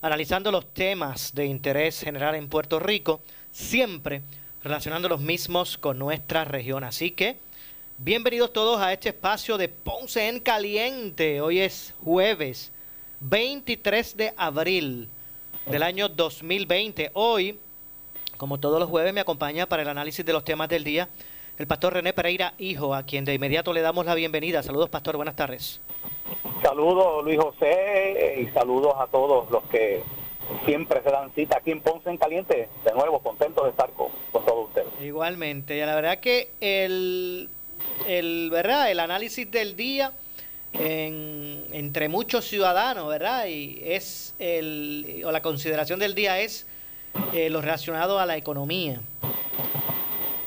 analizando los temas de interés general en Puerto Rico, siempre relacionando los mismos con nuestra región. Así que, bienvenidos todos a este espacio de Ponce en Caliente. Hoy es jueves 23 de abril del año 2020. Hoy, como todos los jueves, me acompaña para el análisis de los temas del día el pastor René Pereira, hijo, a quien de inmediato le damos la bienvenida. Saludos, pastor, buenas tardes. Saludos Luis José y saludos a todos los que siempre se dan cita aquí en Ponce en Caliente. De nuevo, contento de estar con, todos ustedes. Igualmente, y la verdad que el, el, ¿verdad? el análisis del día entre muchos ciudadanos, ¿verdad? Y es el, o la consideración del día es eh, lo relacionado a la economía.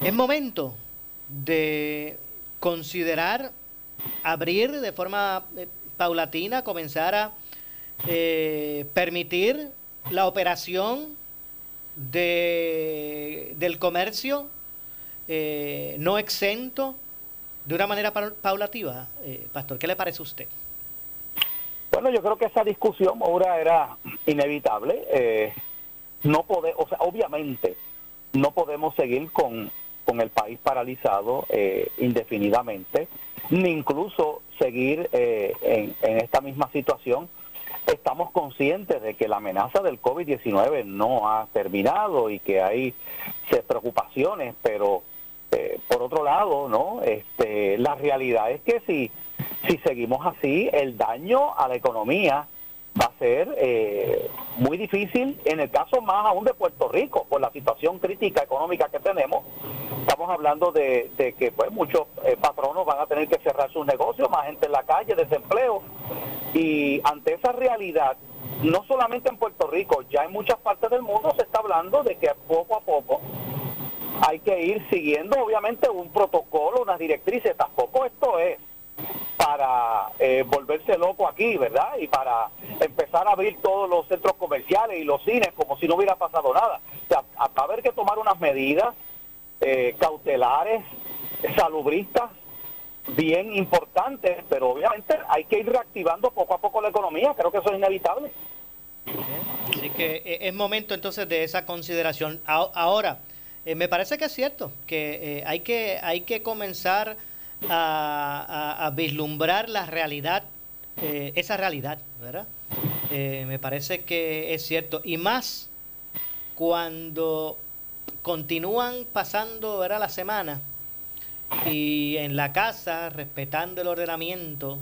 Es momento de considerar abrir de forma eh, paulatina, comenzar a eh, permitir la operación de, del comercio eh, no exento de una manera paulativa. Pastor, ¿qué le parece a usted? Bueno, yo creo que esa discusión ahora era inevitable. no puede, o sea, obviamente no podemos seguir con con el país paralizado eh, indefinidamente, ni incluso seguir eh, en, esta misma situación. Estamos conscientes de que la amenaza del COVID-19 no ha terminado y que hay preocupaciones, pero eh, por otro lado, no, este, la realidad es que si si seguimos así, el daño a la economía va a ser eh, muy difícil en el caso más aún de Puerto Rico, por la situación crítica económica que tenemos. Estamos hablando de, que pues muchos eh, patronos van a tener que cerrar sus negocios, más gente en la calle, desempleo. Y ante esa realidad, no solamente en Puerto Rico, ya en muchas partes del mundo se está hablando de que poco a poco hay que ir siguiendo obviamente un protocolo, unas directrices. Tampoco esto es para eh, volverse loco aquí, ¿verdad? Y para empezar a abrir todos los centros comerciales y los cines como si no hubiera pasado nada. O sea, va a haber que tomar unas medidas eh, cautelares, salubristas, bien importantes, pero obviamente hay que ir reactivando poco a poco la economía, creo que eso es inevitable. Así que eh, es momento entonces de esa consideración. Ahora, me parece que es cierto que hay que hay que comenzar a, vislumbrar la realidad, eh, esa realidad, ¿verdad? Eh, me parece que es cierto. Y más cuando continúan pasando ¿verdad? la semana y en la casa, respetando el ordenamiento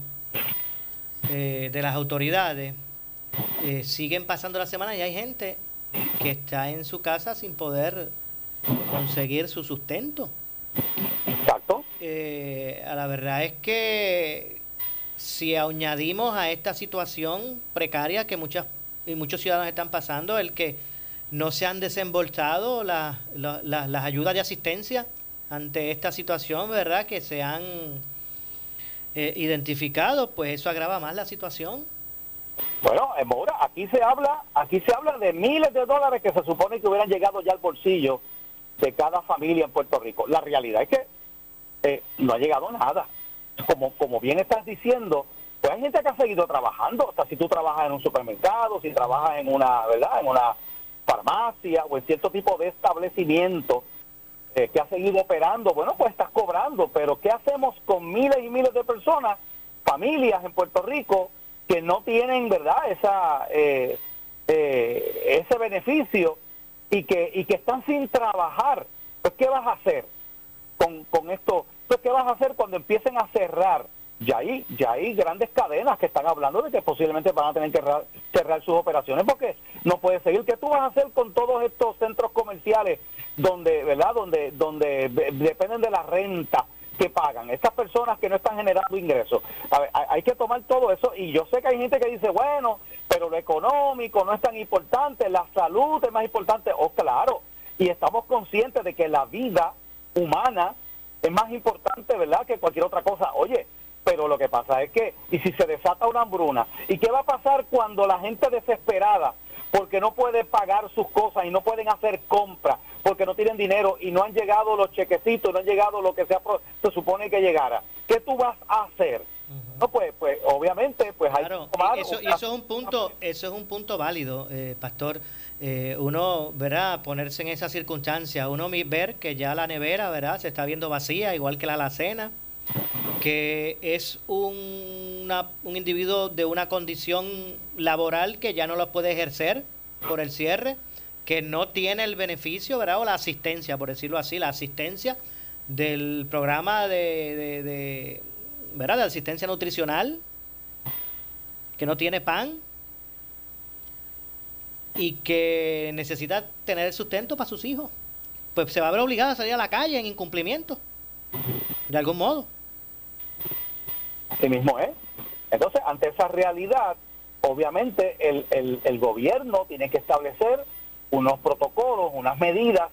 eh, de las autoridades, siguen pasando la semana y hay gente que está en su casa sin poder conseguir su sustento. Eh, la verdad es que si añadimos a esta situación precaria que muchas y muchos ciudadanos están pasando, el que no se han desembolsado las ayudas de asistencia ante esta situación, ¿verdad? Que se han eh, identificado, pues eso agrava más la situación. Bueno, en Mora, aquí se habla, aquí se habla de miles de dólares que se supone que hubieran llegado ya al bolsillo de cada familia en Puerto Rico. La realidad es que eh, no ha llegado nada. Como, como bien estás diciendo, pues hay gente que ha seguido trabajando. O si tú trabajas en un supermercado, si trabajas en una, ¿verdad? En una farmacia o en cierto tipo de establecimiento eh, que ha seguido operando, bueno, pues estás cobrando. Pero ¿qué hacemos con miles y miles de personas, familias en Puerto Rico, que no tienen, ¿verdad? Esa, eh, ese beneficio y que, y que están sin trabajar. Pues, ¿qué vas a hacer con, con esto? Entonces, ¿qué vas a hacer cuando empiecen a cerrar? Ya hay, ya hay grandes cadenas que están hablando de que posiblemente van a tener que cerrar, sus operaciones porque no puede seguir. ¿Qué tú vas a hacer con todos estos centros comerciales donde, ¿verdad? Donde, donde dependen de la renta que pagan, estas personas que no están generando ingresos. hay que tomar todo eso y yo sé que hay gente que dice, bueno, pero lo económico no es tan importante, la salud es más importante. Oh, claro, y estamos conscientes de que la vida humana es más importante, ¿verdad?, que cualquier otra cosa. Oye, pero lo que pasa es que, y si se desata una hambruna, ¿y qué va a pasar cuando la gente desesperada, porque no puede pagar sus cosas y no pueden hacer compras, porque no tienen dinero y no han llegado los chequecitos, no han llegado lo que sea, se supone que llegara? ¿Qué tú vas a hacer? No, pues, pues obviamente, pues hay que eso, y eso es un punto, eso es un punto válido, eh, pastor. Eh, uno, ¿verdad? Ponerse en esa circunstancia, uno ver que ya la nevera, ¿verdad? Se está viendo vacía, igual que la alacena, que es un, un individuo de una condición laboral que ya no lo puede ejercer por el cierre, que no tiene el beneficio, ¿verdad? O la asistencia, por decirlo así, la asistencia del programa de, de ¿verdad? De asistencia nutricional, que no tiene pan y que necesita tener el sustento para sus hijos. Pues se va a ver obligado a salir a la calle en incumplimiento, de algún modo. Así mismo es. Entonces, ante esa realidad, obviamente el, el, el gobierno tiene que establecer unos protocolos, unas medidas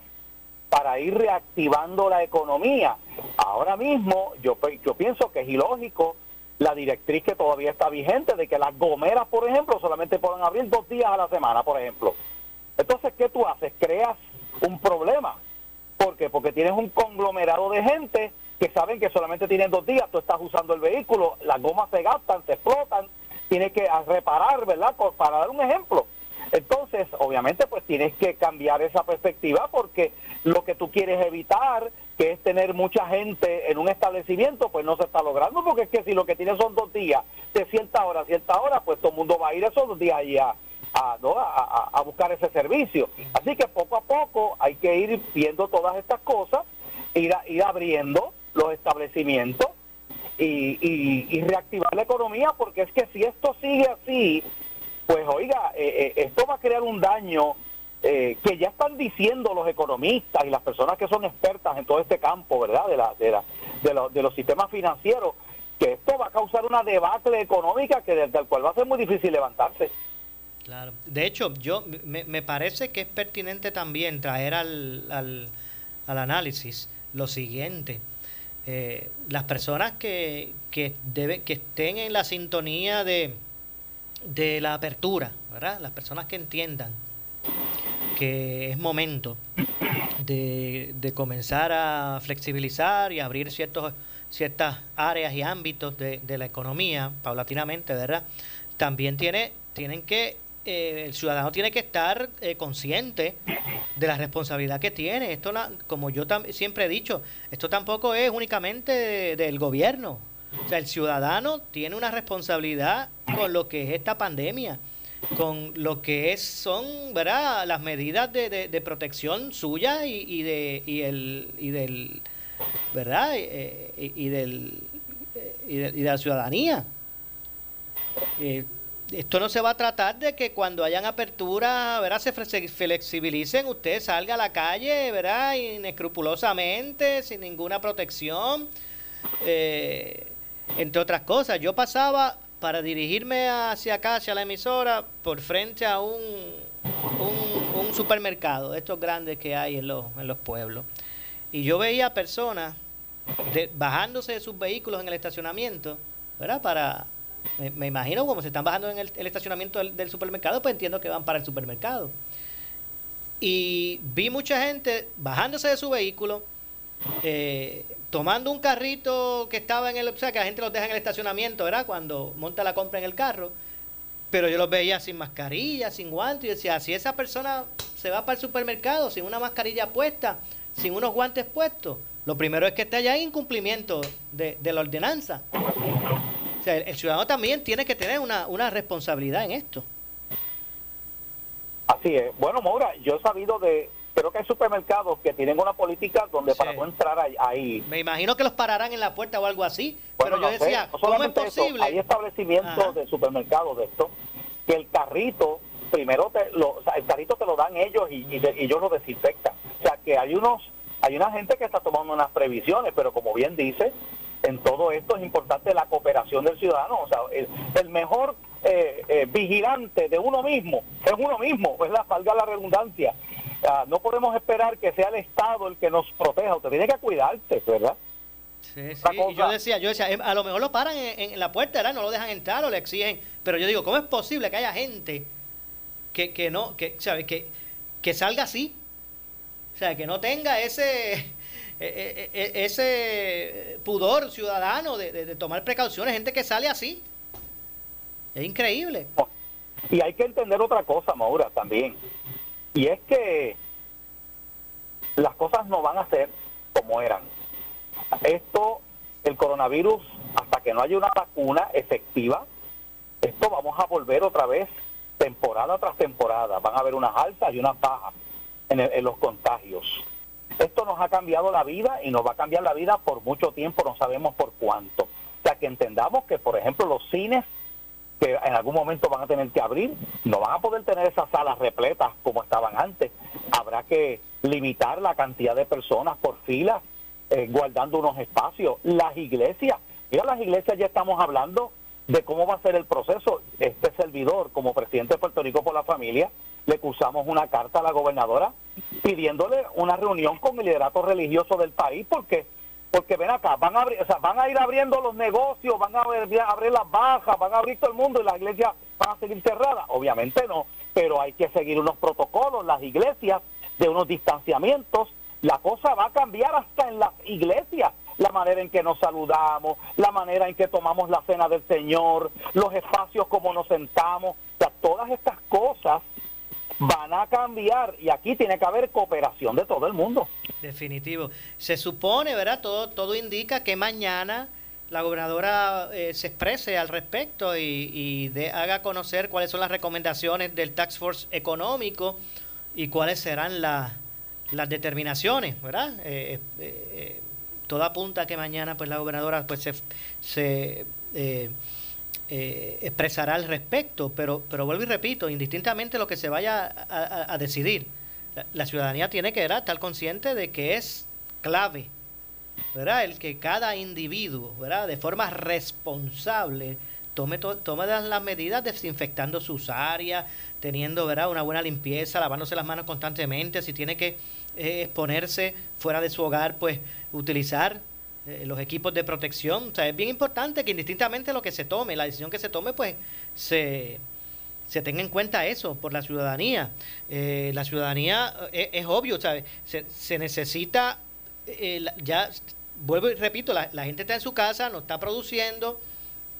para ir reactivando la economía. Ahora mismo yo, yo pienso que es ilógico la directriz que todavía está vigente de que las gomeras, por ejemplo, solamente pueden abrir dos días a la semana, por ejemplo. Entonces, ¿qué tú haces? Creas un problema. ¿Por qué? Porque tienes un conglomerado de gente que saben que solamente tienen dos días, tú estás usando el vehículo, las gomas se gastan, se explotan, tienes que reparar, ¿verdad? Para dar un ejemplo. Entonces, obviamente, pues tienes que cambiar esa perspectiva porque lo que tú quieres evitar, que es tener mucha gente en un establecimiento, pues no se está logrando, porque es que si lo que tienes son dos días, de cierta hora a cierta hora, pues todo el mundo va a ir esos dos días ahí a, a, buscar ese servicio. Así que poco a poco hay que ir viendo todas estas cosas, ir, ir abriendo los establecimientos y, y, reactivar la economía, porque es que si esto sigue así, pues oiga, eh, eh, esto va a crear un daño eh, que ya están diciendo los economistas y las personas que son expertas en todo este campo, ¿verdad? De, la, de, la, de, los sistemas financieros, que esto va a causar una debacle económica que desde el cual va a ser muy difícil levantarse. Claro. De hecho, yo me, me parece que es pertinente también traer al, al, al análisis lo siguiente. Eh, las personas que, que, debe, que estén en la sintonía de, de la apertura, ¿verdad? Las personas que entiendan que es momento de, comenzar a flexibilizar y abrir ciertos, ciertas áreas y ámbitos de, la economía paulatinamente, ¿verdad? También tiene, tienen que, eh, el ciudadano tiene que estar eh, consciente de la responsabilidad que tiene. Esto, como yo siempre he dicho, esto tampoco es únicamente del gobierno. O sea, el ciudadano tiene una responsabilidad con lo que es esta pandemia con lo que es son verdad las medidas de, de, protección suya y, y, de y el y del verdad eh, y, del y de, la ciudadanía. Eh, esto no se va a tratar de que cuando hayan apertura verdad se flexibilicen usted salga a la calle verdad inescrupulosamente sin ninguna protección. Eh, entre otras cosas yo pasaba para dirigirme hacia acá, hacia la emisora, por frente a un, supermercado, estos grandes que hay en los, en los pueblos. Y yo veía personas bajándose de sus vehículos en el estacionamiento, ¿verdad? Para, me, imagino como se están bajando en el, estacionamiento del, supermercado, pues entiendo que van para el supermercado. Y vi mucha gente bajándose de su vehículo, eh, tomando un carrito que estaba en el, o sea, que la gente los deja en el estacionamiento, ¿verdad? Cuando monta la compra en el carro. Pero yo los veía sin mascarilla, sin guantes, y decía, si esa persona se va para el supermercado sin una mascarilla puesta, sin unos guantes puestos, lo primero es que esté allá en incumplimiento de, la ordenanza. O sea, el, ciudadano también tiene que tener una, una responsabilidad en esto. Así es. Bueno, Maura, yo he sabido de creo que hay supermercados que tienen una política donde para no entrar ahí, Me imagino que los pararán en la puerta o algo así, pero yo decía, ¿cómo es posible? hay establecimientos de supermercados de esto que el carrito primero te lo, el carrito te lo dan ellos y, y, ellos lo desinfectan. O sea que hay unos hay una gente que está tomando unas previsiones, pero como bien dice, en todo esto es importante la cooperación del ciudadano. O sea, el, mejor eh, eh, vigilante de uno mismo es uno mismo, es la salga la redundancia. No podemos esperar que sea el Estado el que nos proteja, usted tiene que cuidarse, ¿verdad? Sí, sí. Y yo decía, yo decía, a lo mejor lo paran en, la puerta, ¿verdad? No lo dejan entrar o le exigen. Pero yo digo, ¿cómo es posible que haya gente que, que no, que, ¿sabes? Que, que salga así? O sea, que no tenga ese, e, e, e, ese pudor ciudadano de, tomar precauciones, gente que sale así. Es increíble. Y hay que entender otra cosa, Maura, también. Y es que las cosas no van a ser como eran. Esto, el coronavirus, hasta que no haya una vacuna efectiva, esto vamos a volver otra vez temporada tras temporada. Van a haber unas altas y unas bajas en, los contagios. Esto nos ha cambiado la vida y nos va a cambiar la vida por mucho tiempo, no sabemos por cuánto. O sea, que entendamos que, por ejemplo, los cines que en algún momento van a tener que abrir, no van a poder tener esas salas repletas como estaban antes. Habrá que limitar la cantidad de personas por fila, eh, guardando unos espacios. Las iglesias, mira, las iglesias ya estamos hablando de cómo va a ser el proceso. Este servidor, como presidente de Puerto Rico por la familia, le cursamos una carta a la gobernadora pidiéndole una reunión con el liderato religioso del país porque porque ven acá, van a abrir, o sea, van a ir abriendo los negocios, van a abrir, abrir las bajas, van a abrir todo el mundo y las iglesias van a seguir cerradas. Obviamente no, pero hay que seguir unos protocolos, las iglesias, de unos distanciamientos. La cosa va a cambiar hasta en las iglesias la manera en que nos saludamos, la manera en que tomamos la cena del Señor, los espacios como nos sentamos, o sea, todas estas cosas van a cambiar y aquí tiene que haber cooperación de todo el mundo. Definitivo. Se supone, ¿verdad? Todo, todo indica que mañana la gobernadora eh, se exprese al respecto y, de, haga conocer cuáles son las recomendaciones del Tax Force económico y cuáles serán las determinaciones, ¿verdad? Eh, eh, todo apunta a que mañana pues la gobernadora pues se, se eh, expresará al respecto, pero, pero vuelvo y repito, indistintamente lo que se vaya a, decidir, la, ciudadanía tiene que estar consciente de que es clave, ¿verdad? El que cada individuo, ¿verdad? De forma responsable tome, tome las medidas desinfectando sus áreas, teniendo, ¿verdad? Una buena limpieza, lavándose las manos constantemente, si tiene que eh, exponerse fuera de su hogar, pues utilizar eh, los equipos de protección. O sea, es bien importante que indistintamente lo que se tome, la decisión que se tome, pues se, se tenga en cuenta eso por la ciudadanía. Eh, la ciudadanía eh, es, obvio. Se, se necesita, ya vuelvo y repito, la, la gente está en su casa, no está produciendo,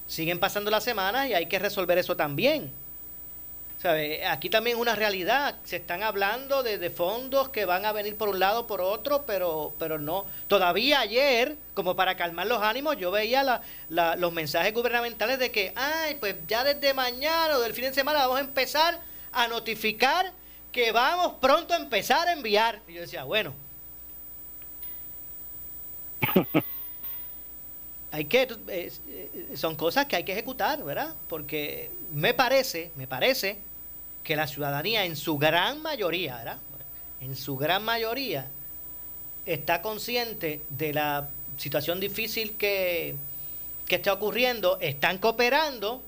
siguen pasando las semanas y hay que resolver eso también. Aquí también es una realidad. Se están hablando de, fondos que van a venir por un lado por otro, pero, pero no. Todavía ayer, como para calmar los ánimos, yo veía los mensajes gubernamentales de que, ay, pues ya desde mañana o del fin de semana vamos a empezar a notificar que vamos pronto a empezar a enviar. Y yo decía, bueno. hay que eh, son cosas que hay que ejecutar, ¿verdad? Porque me parece, me parece que la ciudadanía en su gran mayoría, ¿verdad? En su gran mayoría está consciente de la situación difícil que, está ocurriendo, están cooperando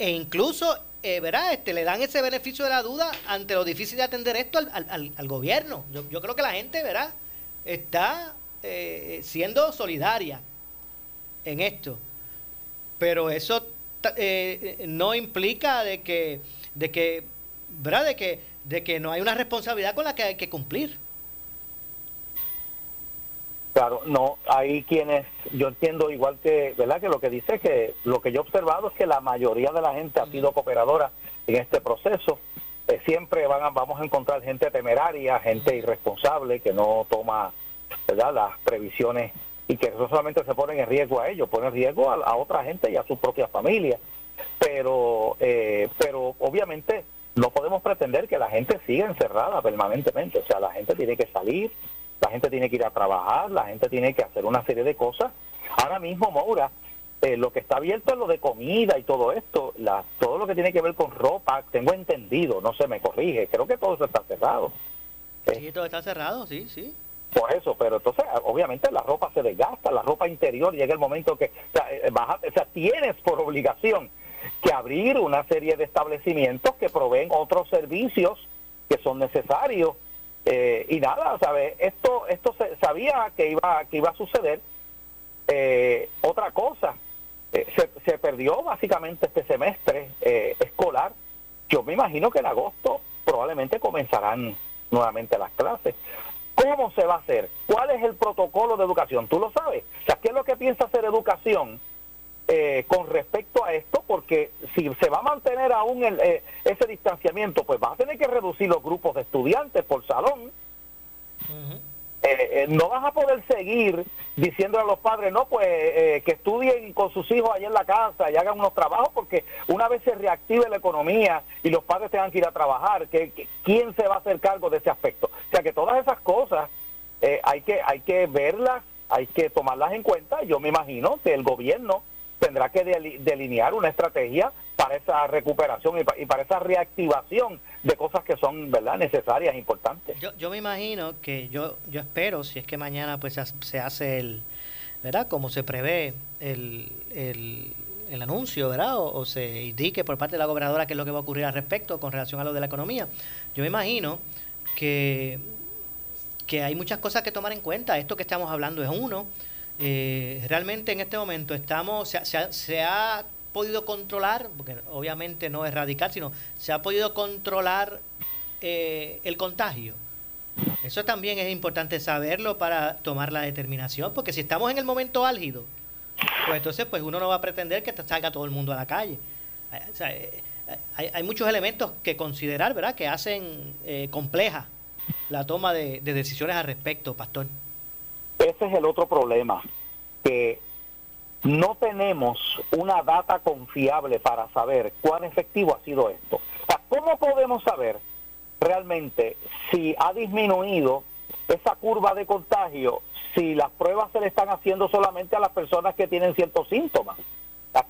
e incluso, eh, ¿verdad? Este, le dan ese beneficio de la duda ante lo difícil de atender esto al, gobierno. Yo, creo que la gente, ¿verdad? Está eh, siendo solidaria en esto. Pero eso eh, no implica de que de que, ¿verdad? De que, de que no hay una responsabilidad con la que hay que cumplir. Claro, no, hay quienes, yo entiendo igual que, ¿verdad? Que lo que dice que lo que yo he observado es que la mayoría de la gente ha sido cooperadora en este proceso. Eh, siempre van a, vamos a encontrar gente temeraria, gente irresponsable que no toma, ¿verdad? Las previsiones y que no solamente se ponen en riesgo a ellos, ponen en riesgo a, a otra gente y a su propia familia pero, eh, pero obviamente no podemos pretender que la gente siga encerrada permanentemente. O sea, la gente tiene que salir, la gente tiene que ir a trabajar, la gente tiene que hacer una serie de cosas. Ahora mismo, Maura, eh, lo que está abierto es lo de comida y todo esto, la, todo lo que tiene que ver con ropa, tengo entendido, no se me corrige, creo que todo eso está cerrado. Sí, todo está cerrado, sí, sí. Por eso, pero entonces, obviamente la ropa se desgasta, la ropa interior llega el momento que, o sea, eh, o sea, tienes por obligación que abrir una serie de establecimientos que proveen otros servicios que son necesarios. Eh, y nada, ¿sabes? Esto, esto se, sabía que iba, que iba a suceder. Eh, otra cosa, se, se, perdió básicamente este semestre escolar. Yo me imagino que en agosto probablemente comenzarán nuevamente las clases. ¿Cómo se va a hacer? ¿Cuál es el protocolo de educación? ¿Tú lo sabes? ¿qué es lo que piensa hacer educación eh, con respecto a esto? Porque si se va a mantener aún el, eh, ese distanciamiento, pues va a tener que reducir los grupos de estudiantes por salón. Eh, eh, no vas a poder seguir diciendo a los padres, no, pues eh, que estudien con sus hijos allá en la casa y hagan unos trabajos, porque una vez se reactive la economía y los padres tengan que ir a trabajar, que, ¿quién se va a hacer cargo de ese aspecto? O sea que todas esas cosas hay, que, hay que verlas, hay que tomarlas en cuenta. Yo me imagino que el gobierno tendrá que delinear una estrategia para esa recuperación y para esa reactivación de cosas que son verdad necesarias importantes. Yo, yo me imagino que yo yo espero si es que mañana pues se hace el verdad como se prevé el, el, el anuncio verdad o, se indique por parte de la gobernadora qué es lo que va a ocurrir al respecto con relación a lo de la economía. Yo me imagino que que hay muchas cosas que tomar en cuenta. Esto que estamos hablando es uno eh, realmente en este momento estamos se, se, se ha podido controlar, porque obviamente no es radical, sino se ha podido controlar eh, el contagio. Eso también es importante saberlo para tomar la determinación, porque si estamos en el momento álgido, pues entonces pues uno no va a pretender que salga todo el mundo a la calle. Eh, hay, hay, muchos elementos que considerar, ¿verdad?, que hacen eh, compleja la toma de decisiones al respecto, Pastor. Ese es el otro problema, que no tenemos una data confiable para saber cuán efectivo ha sido esto. ¿Cómo podemos saber realmente si ha disminuido esa curva de contagio si las pruebas se le están haciendo solamente a las personas que tienen ciertos síntomas?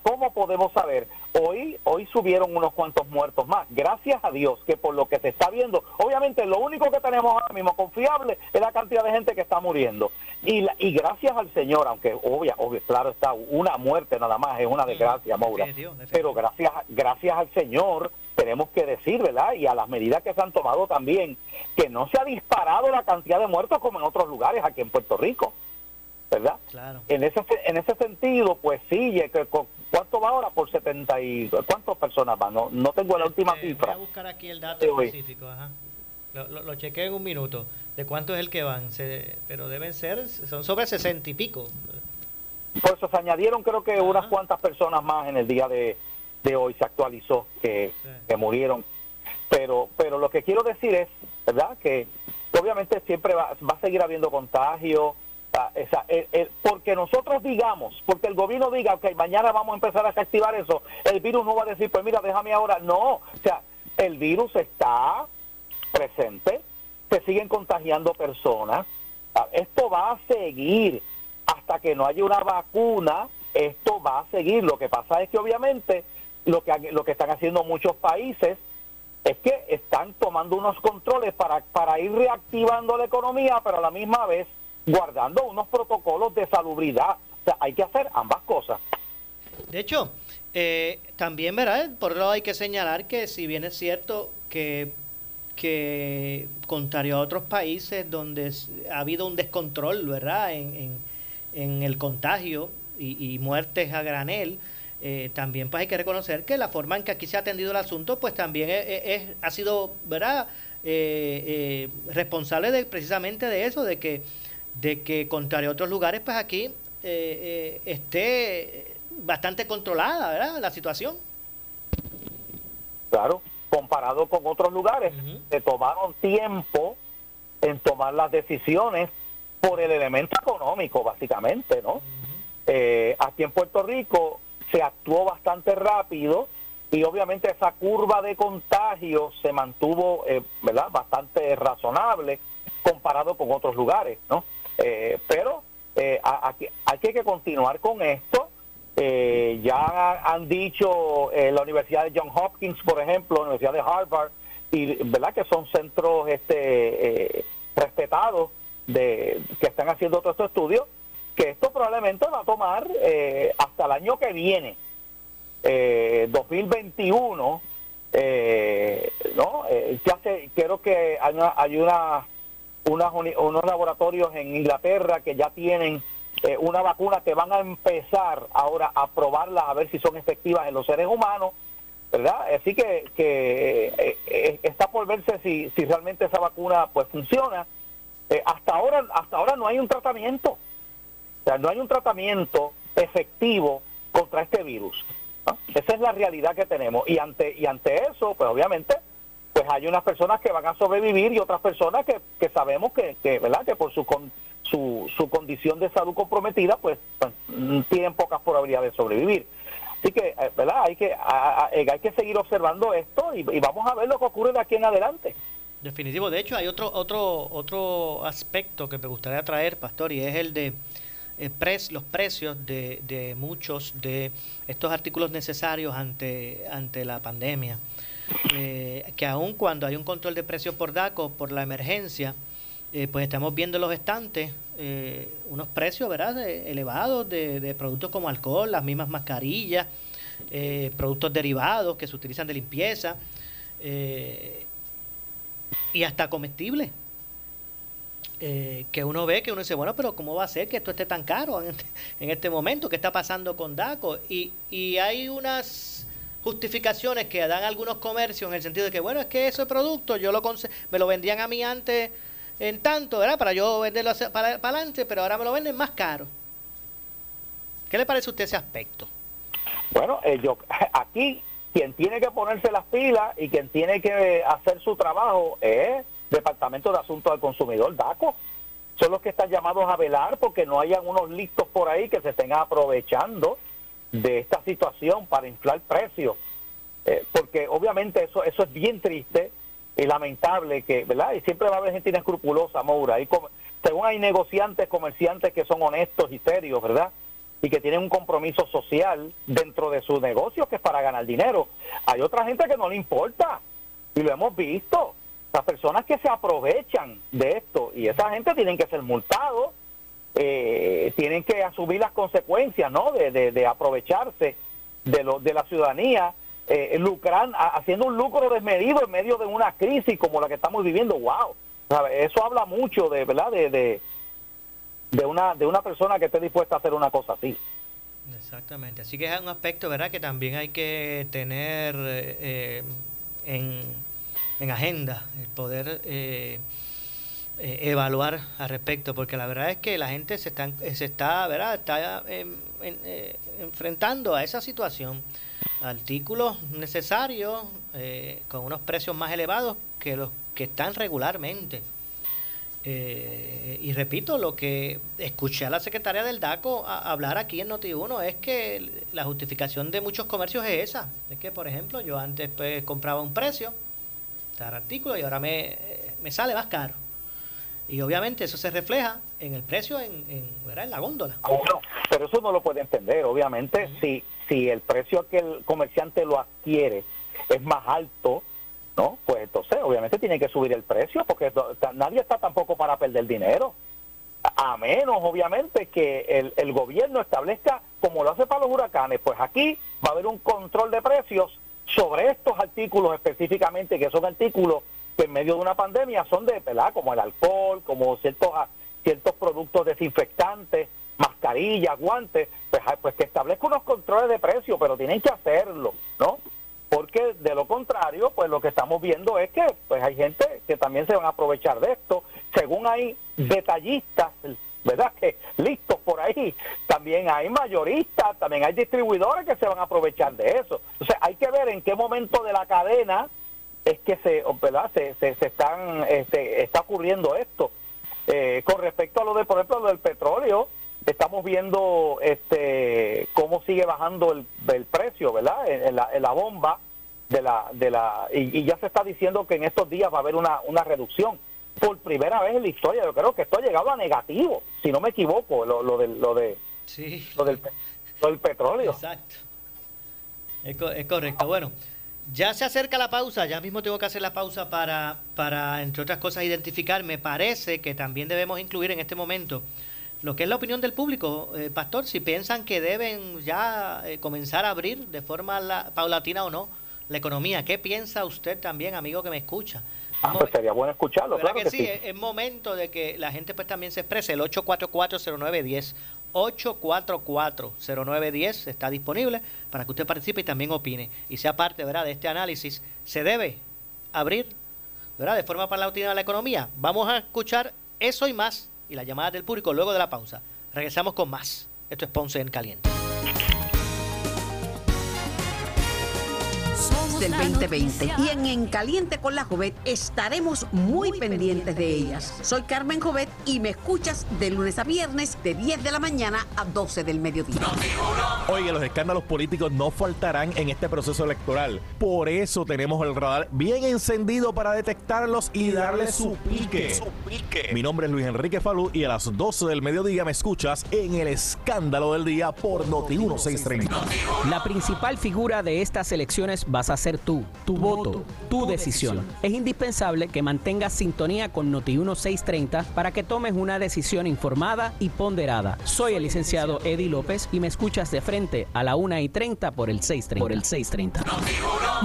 ¿Cómo podemos saber? Hoy, hoy subieron unos cuantos muertos más. Gracias a Dios que por lo que se está viendo, obviamente lo único que tenemos ahora mismo confiable es la cantidad de gente que está muriendo. Y, y gracias al Señor, aunque obvia, obvio, claro está, una muerte nada más es una desgracia, Maura. Pero gracias, gracias al Señor tenemos que decir, ¿verdad? Y a las medidas que se han tomado también, que no se ha disparado la cantidad de muertos como en otros lugares aquí en Puerto Rico. ¿Verdad? Claro. En ese en ese sentido, pues sí, ¿cuánto va ahora por 70 y cuántas personas van? No, no tengo la última este, cifra. Voy a buscar aquí el dato específico, ajá. Lo, lo, lo, chequé en un minuto. ¿De cuánto es el que van? Se, pero deben ser, son sobre 60 y pico. Pues se añadieron creo que ajá. unas cuantas personas más en el día de, de hoy, se actualizó, que, sí. que murieron. Pero, pero lo que quiero decir es, ¿verdad? Que obviamente siempre va, va a seguir habiendo contagio, el, porque nosotros digamos, porque el gobierno diga, ok, mañana vamos a empezar a reactivar eso, el virus no va a decir, pues mira, déjame ahora. No, o sea, el virus está presente, se siguen contagiando personas. Esto va a seguir hasta que no haya una vacuna, esto va a seguir. Lo que pasa es que obviamente lo que, lo que están haciendo muchos países es que están tomando unos controles para, para ir reactivando la economía, pero a la misma vez guardando unos protocolos de salubridad. O sea, hay que hacer ambas cosas. De hecho, eh, también, ¿verdad? Por otro lado hay que señalar que si bien es cierto que, que contrario a otros países donde ha habido un descontrol, ¿verdad? En, en, en el contagio y, y, muertes a granel, eh, también pues hay que reconocer que la forma en que aquí se ha atendido el asunto, pues también es, es, ha sido, ¿verdad? Eh, responsable de precisamente de eso, de que de que contrario a otros lugares, pues aquí eh, eh, esté bastante controlada, ¿verdad? La situación. Claro, comparado con otros lugares, uh -huh. se tomaron tiempo en tomar las decisiones por el elemento económico, básicamente, ¿no? Uh -huh. eh, aquí en Puerto Rico se actuó bastante rápido y obviamente esa curva de contagio se mantuvo eh, ¿verdad? bastante razonable comparado con otros lugares, ¿no? Eh, pero eh, aquí, hay que continuar con esto. ya han dicho la Universidad de Johns Hopkins, por ejemplo, la Universidad de Harvard, y verdad que son centros este, respetados de que están haciendo todos estos estudios, que esto probablemente va a tomar hasta el año que viene eh, 2021, eh, ¿no? Eh, creo que hay, una, hay una, unos laboratorios en Inglaterra que ya tienen eh, una vacuna que van a empezar ahora a probarla a ver si son efectivas en los seres humanos, ¿verdad? Así que, que eh, está por verse si, si realmente esa vacuna pues funciona. hasta ahora hasta ahora no hay un tratamiento, o sea, no hay un tratamiento efectivo contra este virus. Esa es la realidad que tenemos. Y ante, y ante eso, pues obviamente, pues hay unas personas que van a sobrevivir y otras personas que, que sabemos que, que, ¿verdad? que por su, su, su condición de salud comprometida, pues, pues tienen pocas probabilidades de sobrevivir. Así que, eh, ¿verdad? Hay que, eh, hay que seguir observando esto y, y, vamos a ver lo que ocurre de aquí en adelante. Definitivo. De hecho, hay otro, otro, otro aspecto que me gustaría traer, Pastor, y es el de eh, los precios de, de, muchos de estos artículos necesarios ante, ante la pandemia. Eh, que aun cuando hay un control de precios por DACO, por la emergencia, eh, pues estamos viendo los estantes, unos precios ¿verdad? elevados de, productos como alcohol, las mismas mascarillas, productos derivados que se utilizan de limpieza y hasta comestibles. Eh, que uno ve, que uno dice, bueno, pero ¿cómo va a ser que esto esté tan caro en este, en este momento? ¿Qué está pasando con DACO? Y, y hay unas justificaciones que dan algunos comercios en el sentido de que, bueno, es que ese producto yo lo me lo vendían a mí antes en tanto, ¿verdad? Para yo venderlo para, adelante, pero ahora me lo venden más caro. ¿Qué le parece a usted ese aspecto? Bueno, eh, yo, aquí quien tiene que ponerse las pilas y quien tiene que hacer su trabajo es Departamento de Asuntos al Consumidor, DACO. Son los que están llamados a velar porque no hayan unos listos por ahí que se estén aprovechando de esta situación para inflar precios. Eh, porque obviamente eso, eso es bien triste y lamentable que, ¿verdad? Y siempre va a haber gente inescrupulosa, Moura. Y según hay negociantes, comerciantes que son honestos y serios, ¿verdad? Y que tienen un compromiso social dentro de su negocio que es para ganar dinero. Hay otra gente que no le importa y lo hemos visto las personas que se aprovechan de esto y esa gente tienen que ser multados, eh, tienen que asumir las consecuencias, ¿no? De, aprovecharse de, lo, de la ciudadanía, eh, haciendo un lucro desmedido en medio de una crisis como la que estamos viviendo. ¡Wow! Eso habla mucho de, ¿verdad? De, de, una, de una persona que esté dispuesta a hacer una cosa así. Exactamente. Así que es un aspecto, ¿verdad? Que también hay que tener eh, en en agenda, el poder eh, eh, evaluar al respecto, porque la verdad es que la gente se está, se está, ¿verdad? está eh, enfrentando a esa situación. Artículos necesarios con unos precios más elevados que los que están regularmente. y repito, lo que escuché a la secretaria del DACO hablar aquí en Noti1 es que la justificación de muchos comercios es esa. Es que, por ejemplo, yo antes pues, compraba un precio, artículo y ahora me, me sale más caro. Y obviamente eso se refleja en el precio en, en, la góndola. pero eso no lo puede entender. Obviamente, si, si el precio que el comerciante lo adquiere es más alto, ¿no? Pues entonces, obviamente, tiene que subir el precio porque nadie está tampoco para perder dinero. A menos, obviamente, que el, el gobierno establezca, como lo hace para los huracanes, pues aquí va a haber un control de precios sobre estos artículos específicamente, que son artículos que en medio de una pandemia son de, ¿verdad? Como el alcohol, como ciertos, ah, ciertos productos desinfectantes, mascarillas, guantes, pues, ah, pues que establezca unos controles de precio, pero tienen que hacerlo, ¿no? Porque de lo contrario, pues lo que estamos viendo es que pues hay gente que también se van a aprovechar de esto, según hay detallistas, ¿verdad? Que listos por ahí. También hay mayoristas, también hay distribuidores que se van a aprovechar de eso. Entonces hay que ver en qué momento de la cadena es que se, ¿verdad? Se, se, están, este, está ocurriendo esto. Eh, con respecto a lo de, por ejemplo, lo del petróleo, estamos viendo este cómo sigue bajando el, el precio, ¿verdad? En, la, en, la, bomba de la... De la y, ya se está diciendo que en estos días va a haber una, una reducción. Por primera vez en la historia, yo creo que esto ha llegado a negativo, si no me equivoco, lo, lo, de, lo, de, sí. lo, del, del petróleo. Exacto. Es, es correcto. Bueno, ya se acerca la pausa, ya mismo tengo que hacer la pausa para, para, entre otras cosas, identificar. Me parece que también debemos incluir en este momento lo que es la opinión del público, eh, Pastor, si piensan que deben ya eh, comenzar a abrir de forma paulatina o no la economía. ¿Qué piensa usted también, amigo que me escucha? Ah, pues sería bueno escucharlo, claro que, sí. Es, momento de que la gente pues también se exprese. El 844-0910. 844-0910 está disponible para que usted participe y también opine y sea parte ¿verdad? de este análisis. ¿Se debe abrir ¿verdad? de forma paulatina la economía? Vamos a escuchar eso y más y las llamadas del público luego de la pausa. Regresamos con más. Esto es Ponce en Caliente. Del 2020 y en En Caliente con la Jovet estaremos muy pendientes de ellas. Soy Carmen Jovet y me escuchas de lunes a viernes de 10 de la mañana a 12 del mediodía. Oye, los escándalos políticos no faltarán en este proceso electoral. Por eso tenemos el radar bien encendido para detectarlos y darle su pique. Su pique. Mi nombre es Luis Enrique Falú y a las 12 del mediodía me escuchas en el escándalo del día por Noti 1630. La principal figura de estas elecciones vas a ser tú, tu voto, tu decisión. Es indispensable que mantengas sintonía con Noti 1630 para que tomes una decisión informada y ponderada. Soy el licenciado Eddie López y me escuchas de frente a la 1 y 30 por el 630. Por el 630.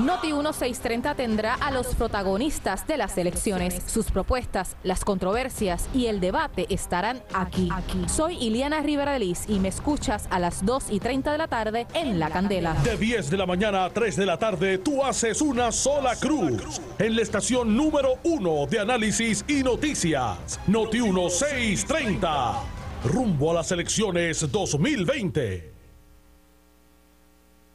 Noti 1630 tendrá a los protagonistas de las elecciones. Sus propuestas, las controversias y el debate estarán aquí. Soy Iliana Rivera de Liz y me escuchas a las 2 y 30 de la tarde en La Candela. De 10 de la mañana a 3 de la tarde, tú haces una sola cruz en la estación número uno de análisis y noticias. Noti 1630. Rumbo a las elecciones 2020.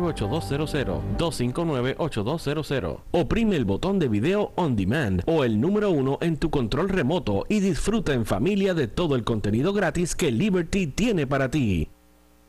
259-8200. Oprime el botón de video on demand o el número uno en tu control remoto y disfruta en familia de todo el contenido gratis que Liberty tiene para ti.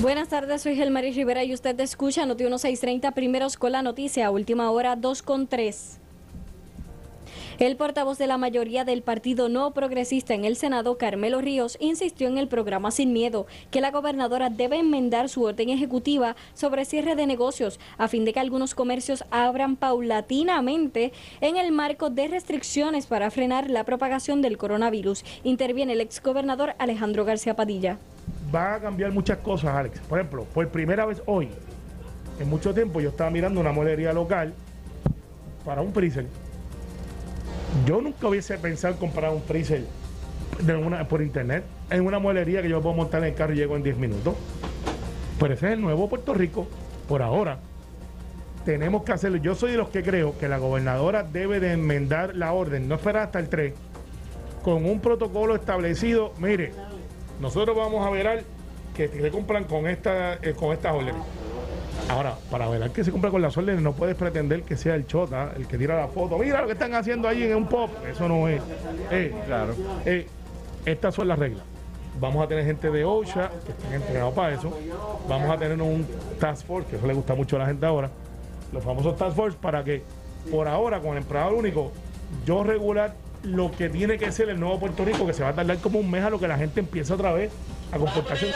Buenas tardes, soy Gelmaris Rivera y usted escucha Noti 1630 primeros con la noticia, última hora 2 con 3. El portavoz de la mayoría del Partido No Progresista en el Senado, Carmelo Ríos, insistió en el programa Sin Miedo que la gobernadora debe enmendar su orden ejecutiva sobre cierre de negocios a fin de que algunos comercios abran paulatinamente en el marco de restricciones para frenar la propagación del coronavirus. Interviene el exgobernador Alejandro García Padilla. Va a cambiar muchas cosas, Alex. Por ejemplo, por primera vez hoy, en mucho tiempo, yo estaba mirando una molería local para un freezer yo nunca hubiese pensado comprar un freezer de una, por internet en una mueblería que yo puedo montar en el carro y llego en 10 minutos. Pero ese es el nuevo Puerto Rico, por ahora. Tenemos que hacerlo. Yo soy de los que creo que la gobernadora debe de enmendar la orden, no esperar hasta el 3, con un protocolo establecido. Mire, nosotros vamos a ver que se compran con, esta, eh, con estas órdenes. Ahora, para ver que se compra con las órdenes, no puedes pretender que sea el chota el que tira la foto. Mira lo que están haciendo ahí en un pop. Eso no es. Eh, claro. Eh, estas son las reglas. Vamos a tener gente de OSHA que estén entrenados para eso. Vamos a tener un task force, que eso le gusta mucho a la gente ahora. Los famosos task force para que por ahora con el empleado único yo regular lo que tiene que ser el nuevo Puerto Rico, que se va a tardar como un mes a lo que la gente empieza otra vez a comportarse.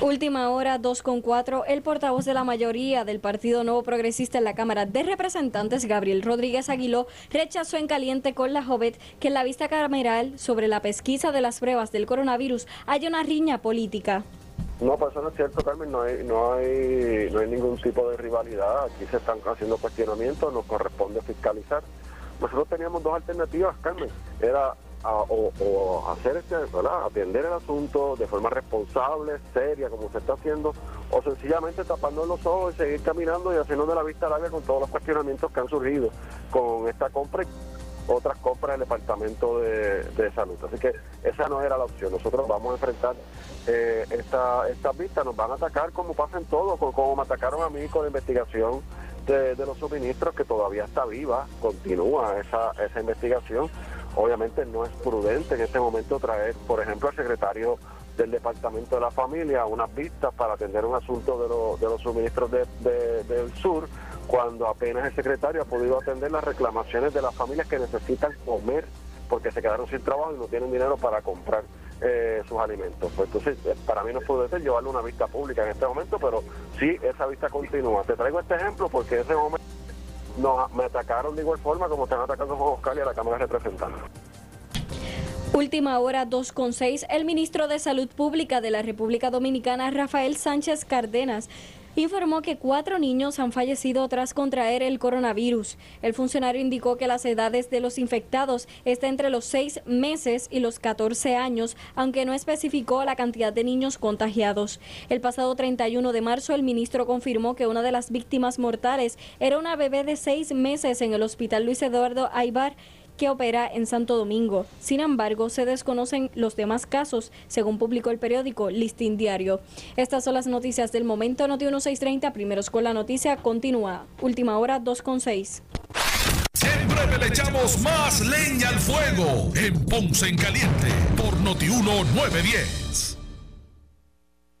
Última hora, 2 con 4. El portavoz de la mayoría del Partido Nuevo Progresista en la Cámara de Representantes, Gabriel Rodríguez Aguiló, rechazó en caliente con la Jovet que en la vista cameral sobre la pesquisa de las pruebas del coronavirus hay una riña política. No, pues eso no es cierto, Carmen. No hay, no hay, no hay ningún tipo de rivalidad. Aquí se están haciendo cuestionamientos, nos corresponde fiscalizar. Nosotros teníamos dos alternativas, Carmen. Era o, hacer este, atender el asunto de forma responsable, seria, como se está haciendo, o sencillamente tapando los ojos y seguir caminando y haciendo de la vista larga con todos los cuestionamientos que han surgido con esta compra otras compras del Departamento de, Salud. Así que esa no era la opción. Nosotros vamos a enfrentar eh, esta, estas vistas, nos van a atacar como pasen todos, como, como me atacaron a mí con la investigación de, de, los suministros, que todavía está viva, continúa esa, esa investigación Obviamente no es prudente en este momento traer, por ejemplo, al secretario del Departamento de la Familia unas vistas para atender un asunto de, de los suministros del sur, cuando apenas el secretario ha podido atender las reclamaciones de las familias que necesitan comer porque se quedaron sin trabajo y no tienen dinero para comprar eh, sus alimentos. Pues entonces, eh, para mí no es prudente llevarle una vista pública en este momento, pero sí, esa vista continúa. Te traigo este ejemplo porque en ese momento no, me atacaron de igual forma como están atacando a Oscar y a la Cámara de Representantes. Última hora 2.6. El ministro de Salud Pública de la República Dominicana, Rafael Sánchez Cárdenas, informó que cuatro niños han fallecido tras contraer el coronavirus. El funcionario indicó que las edades de los infectados están entre los seis meses y los 14 años, aunque no especificó la cantidad de niños contagiados. El pasado 31 de marzo, el ministro confirmó que una de las víctimas mortales era una bebé de seis meses en el Hospital Luis Eduardo Aibar que opera en Santo Domingo. Sin embargo, se desconocen los demás casos, según publicó el periódico Listín Diario. Estas son las noticias del momento. Noti 1630, primeros con la noticia, continúa. Última hora 2.6. En breve le echamos más leña al fuego en Ponce en Caliente por Noti 1910.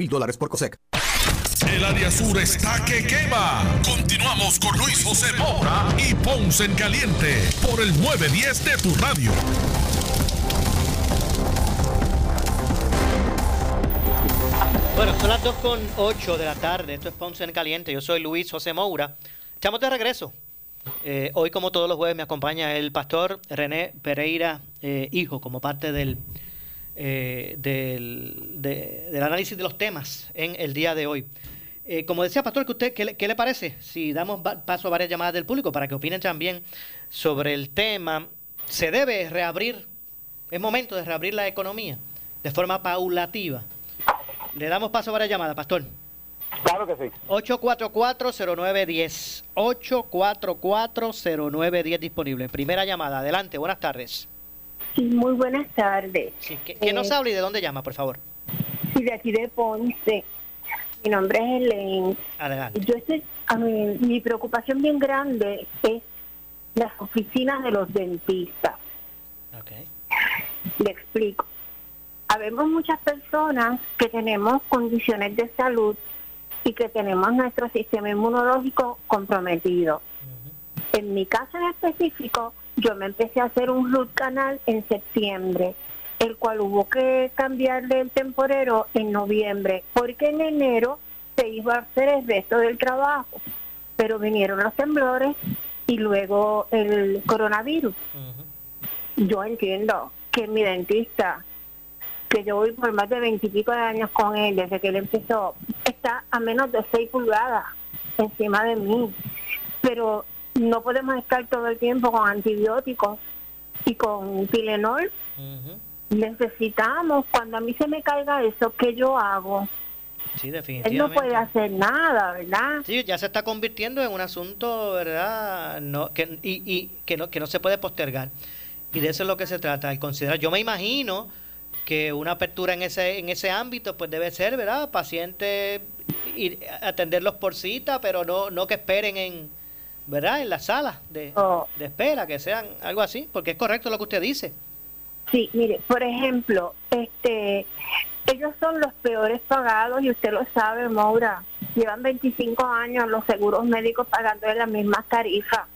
mil dólares por COSEC. El área sur está que quema. Continuamos con Luis José Moura y Ponce en Caliente por el 910 de tu radio. Bueno, son las 2 con 8 de la tarde. Esto es Ponce en Caliente. Yo soy Luis José Moura. Estamos de regreso. Eh, hoy, como todos los jueves, me acompaña el pastor René Pereira, eh, hijo, como parte del, eh, del, de- del análisis de los temas en el día de hoy. Eh, como decía, pastor, ¿qué, usted, qué, le, qué le parece si damos paso a varias llamadas del público para que opinen también sobre el tema? ¿Se debe reabrir? ¿Es momento de reabrir la economía de forma paulativa? Le damos paso a varias llamadas, pastor. Claro que sí. 844-0910. 844-0910 disponible. Primera llamada. Adelante, buenas tardes. Sí, muy buenas tardes. Sí, ¿qué- ¿Quién nos Eh, habla y de dónde llama, por favor? Sí, de aquí de Ponce. Mi nombre es Helen. Adelante. Yo estoy, a mí, mi preocupación bien grande es las oficinas de los dentistas. Le explico. Habemos muchas personas que tenemos condiciones de salud y que tenemos nuestro sistema inmunológico comprometido. En mi caso en específico, yo me empecé a hacer un root canal en septiembre, el cual hubo que cambiarle el temporero en noviembre, porque en enero se iba a hacer el resto del trabajo. Pero vinieron los temblores y luego el coronavirus. Yo entiendo que mi dentista, que yo voy por más de veintipico de años con él, desde que él empezó, está a menos de seis pulgadas encima de mí. Pero no podemos estar todo el tiempo con antibióticos y con Tilenol. Necesitamos, cuando a mí se me caiga eso, ¿qué yo hago? Sí, Él definitivamente. no puede hacer nada, ¿verdad? Sí, ya se está convirtiendo en un asunto, ¿verdad? No, que, y, y que, no, que no se puede postergar. Y de eso es lo que se trata, el considerar. Yo me imagino que una apertura en ese, en ese ámbito pues debe ser, ¿verdad? Pacientes, ir, atenderlos por cita, pero no, no que esperen en, ¿verdad? En las salas de, de espera, que sean algo así, porque es correcto lo que usted dice. Sí, mire, por ejemplo, este, ellos son los peores pagados y usted lo sabe, Maura. Llevan 25 años los seguros médicos pagando las mismas tarifas.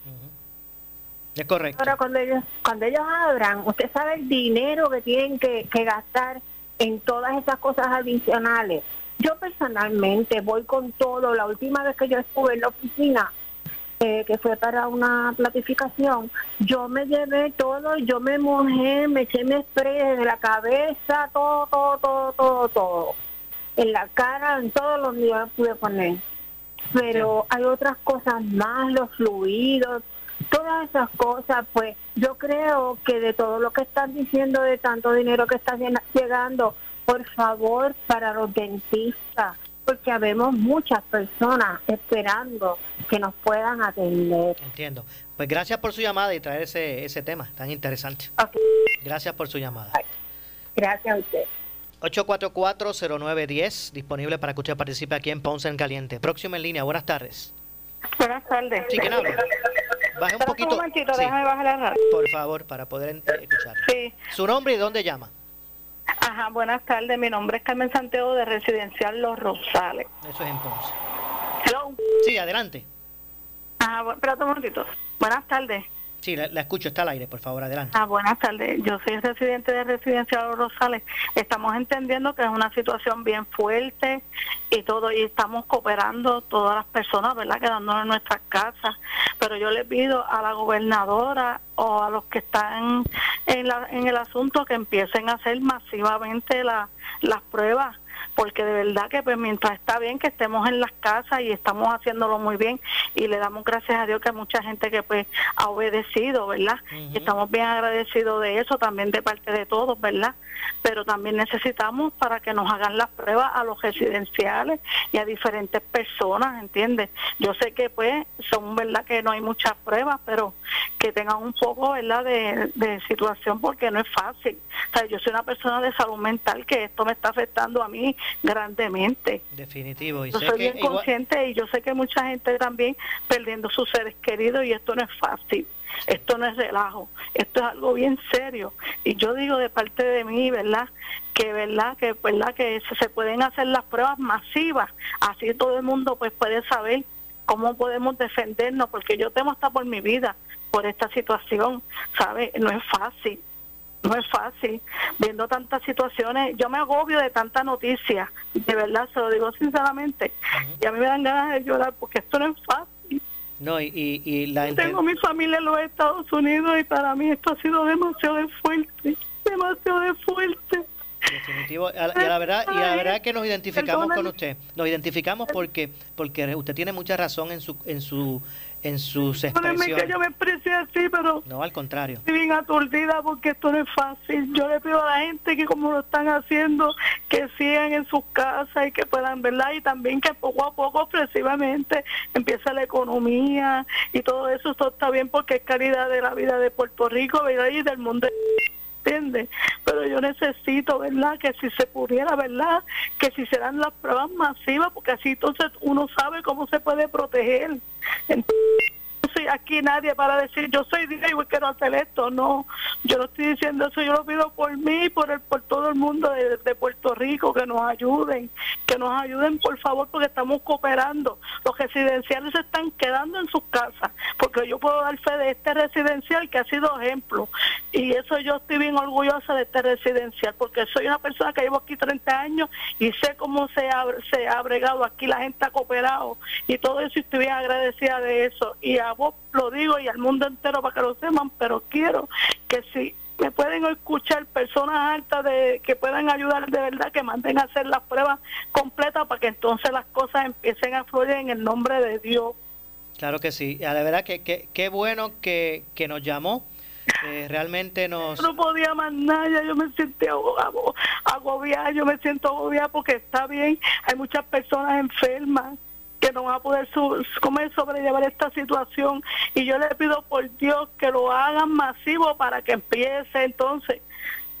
Es correcto. Ahora, cuando ellos, cuando ellos abran, usted sabe el dinero que tienen que, que gastar en todas esas cosas adicionales. Yo personalmente voy con todo. La última vez que yo estuve en la oficina, eh, que fue para una platificación, yo me llevé todo, yo me mojé, me eché mi spray desde la cabeza, todo, todo, todo, todo, todo. En la cara, en todos los días pude poner. Pero hay otras cosas más, los fluidos, todas esas cosas, pues yo creo que de todo lo que están diciendo, de tanto dinero que está llega- llegando, por favor, para los dentistas, porque habemos muchas personas esperando que nos puedan atender. Entiendo. Pues gracias por su llamada y traer ese, ese tema tan interesante. Gracias por su llamada. Gracias a usted. 844-0910, disponible para que usted participe aquí en Ponce en Caliente. Próximo en línea, buenas tardes. Buenas tardes. Sí, ¿quién habla? Baje un poquito. momentito, sí, déjame bajar la radio. por favor, para poder escuchar. Sí. Su nombre y dónde llama. Ajá, buenas tardes. Mi nombre es Carmen Santiago de Residencial Los Rosales. Eso es en Ponce. Hello. Sí, adelante. Ajá, espérate un momentito. Buenas tardes. Sí, la, la escucho, está al aire, por favor, adelante. Ah, buenas tardes. Yo soy residente de Residencial Los Rosales. Estamos entendiendo que es una situación bien fuerte y todo, y estamos cooperando todas las personas, ¿verdad? Quedándonos en nuestras casas. Pero yo le pido a la gobernadora o a los que están en, la- en el asunto que empiecen a hacer masivamente la- las pruebas porque de verdad que pues mientras está bien que estemos en las casas y estamos haciéndolo muy bien y le damos gracias a Dios que hay mucha gente que pues ha obedecido, ¿verdad? Y estamos bien agradecidos de eso también de parte de todos, ¿verdad? Pero también necesitamos para que nos hagan las pruebas a los residenciales y a diferentes personas, ¿entiendes? Yo sé que pues son, ¿verdad? Que no hay muchas pruebas, pero que tengan un poco, ¿verdad? De, de situación porque no es fácil. O sea, yo soy una persona de salud mental que esto me está afectando a mí grandemente. Definitivo. Y Yo sé soy que bien igual- consciente y yo sé que mucha gente también perdiendo sus seres queridos y esto no es fácil. Esto no es relajo, esto es algo bien serio. Y yo digo de parte de mí, ¿verdad? Que verdad que verdad que se, pueden hacer las pruebas masivas, así todo el mundo pues puede saber cómo podemos defendernos, porque yo temo hasta por mi vida por esta situación, ¿sabe? No es fácil no es fácil viendo tantas situaciones yo me agobio de tanta noticia de verdad se lo digo sinceramente y a mí me dan ganas de llorar porque esto no es fácil. No, y, y, y la Yo tengo mi familia en los Estados Unidos y para mí esto ha sido demasiado de fuerte demasiado de fuerte Definitivo. A la- Y a la verdad, y a la verdad que nos identificamos con usted. Nos identificamos porque porque usted tiene mucha razón en su en su en sus Perdónenme que yo expresiones. me expresé así pero No, al contrario. estoy bien aturdida porque esto no es fácil. Yo le pido a la gente que como lo están haciendo, que sigan en sus casas y que puedan, ¿verdad? Y también que poco a poco, progresivamente, empiece la economía y todo eso, esto está bien porque es calidad de la vida de Puerto Rico, ¿verdad? Y del mundo. ¿Entiendes? Pero yo necesito, ¿verdad? Que si se pudiera, ¿verdad? Que si se dan las pruebas masivas, porque así entonces uno sabe cómo se puede proteger. Entonces, soy aquí nadie para decir yo soy Dios y quiero hacer esto. No, yo no estoy diciendo eso, yo lo pido por mí por, el, por todo el mundo de, de Puerto Rico, que nos ayuden, que nos ayuden por favor porque estamos cooperando. Los residenciales se están quedando en sus casas, porque yo puedo dar fe de este residencial que ha sido ejemplo. Y eso yo estoy bien orgullosa de este residencial, porque soy una persona que llevo aquí 30 años y sé cómo se ha, se ha bregado aquí, la gente ha cooperado y todo eso, y estoy bien agradecida de eso. Y a lo digo y al mundo entero para que lo sepan, pero quiero que si me pueden escuchar personas altas de que puedan ayudar de verdad, que manden a hacer las pruebas completas para que entonces las cosas empiecen a fluir en el nombre de Dios. Claro que sí. La verdad que que- qué bueno que, que nos llamó. Eh, realmente nos no podía más nada, yo me sentí ago- ago- agobiada, yo me siento agobiada porque está bien, hay muchas personas enfermas que no van a poder su- ¿cómo es? sobrellevar esta situación y yo le pido por Dios que lo hagan masivo para que empiece entonces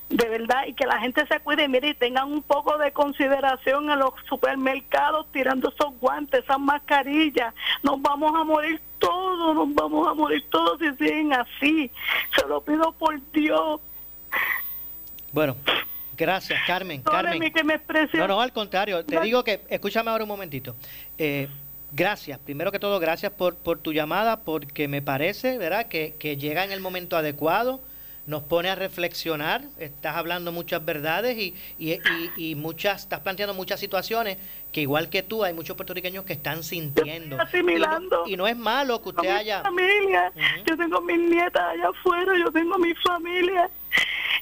de verdad y que la gente se cuide mire y tengan un poco de consideración en los supermercados tirando esos guantes, esas mascarillas nos vamos a morir todos, nos vamos a morir todos si siguen así se lo pido por Dios Bueno, gracias, Carmen. Carmen. que me exprese No, no, al contrario. Te digo que, escúchame ahora un momentito. Eh, gracias, primero que todo, gracias por, por tu llamada, porque me parece, ¿verdad?, que, que llega en el momento adecuado, nos pone a reflexionar, estás hablando muchas verdades y, y, y- y muchas, estás planteando muchas situaciones que igual que tú, hay muchos puertorriqueños que están sintiendo. asimilando. Y no, y no es malo que usted haya... familia, yo tengo mis nietas allá afuera, yo tengo mi familia.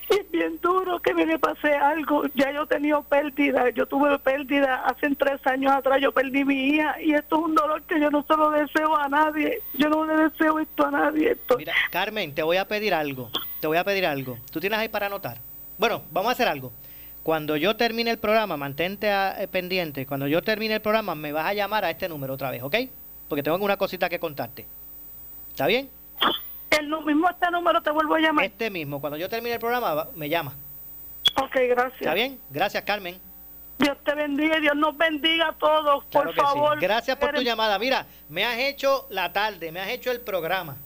Es bien duro que me le pase algo. Ya yo he tenido pérdida, yo tuve pérdida hace tres años atrás, yo perdí mi hija y esto es un dolor que yo no se lo deseo a nadie. Yo no le deseo esto a nadie. Esto. Mira, Carmen, te voy a pedir algo. Te voy a pedir algo. ¿Tú tienes ahí para anotar? Bueno, vamos a hacer algo. Cuando yo termine el programa, mantente ah, eh, pendiente. Cuando yo termine el programa, me vas a llamar a este número otra vez, ¿ok? Porque tengo una cosita que contarte. ¿Está bien? El mismo este número te vuelvo a llamar. Este mismo. Cuando yo termine el programa, me llama. Ok, gracias. ¿Está bien? Gracias, Carmen. Dios te bendiga y Dios nos bendiga a todos, Claro por que sí. favor. Gracias por tu llamada. Mira, me has hecho la tarde, me has hecho el programa.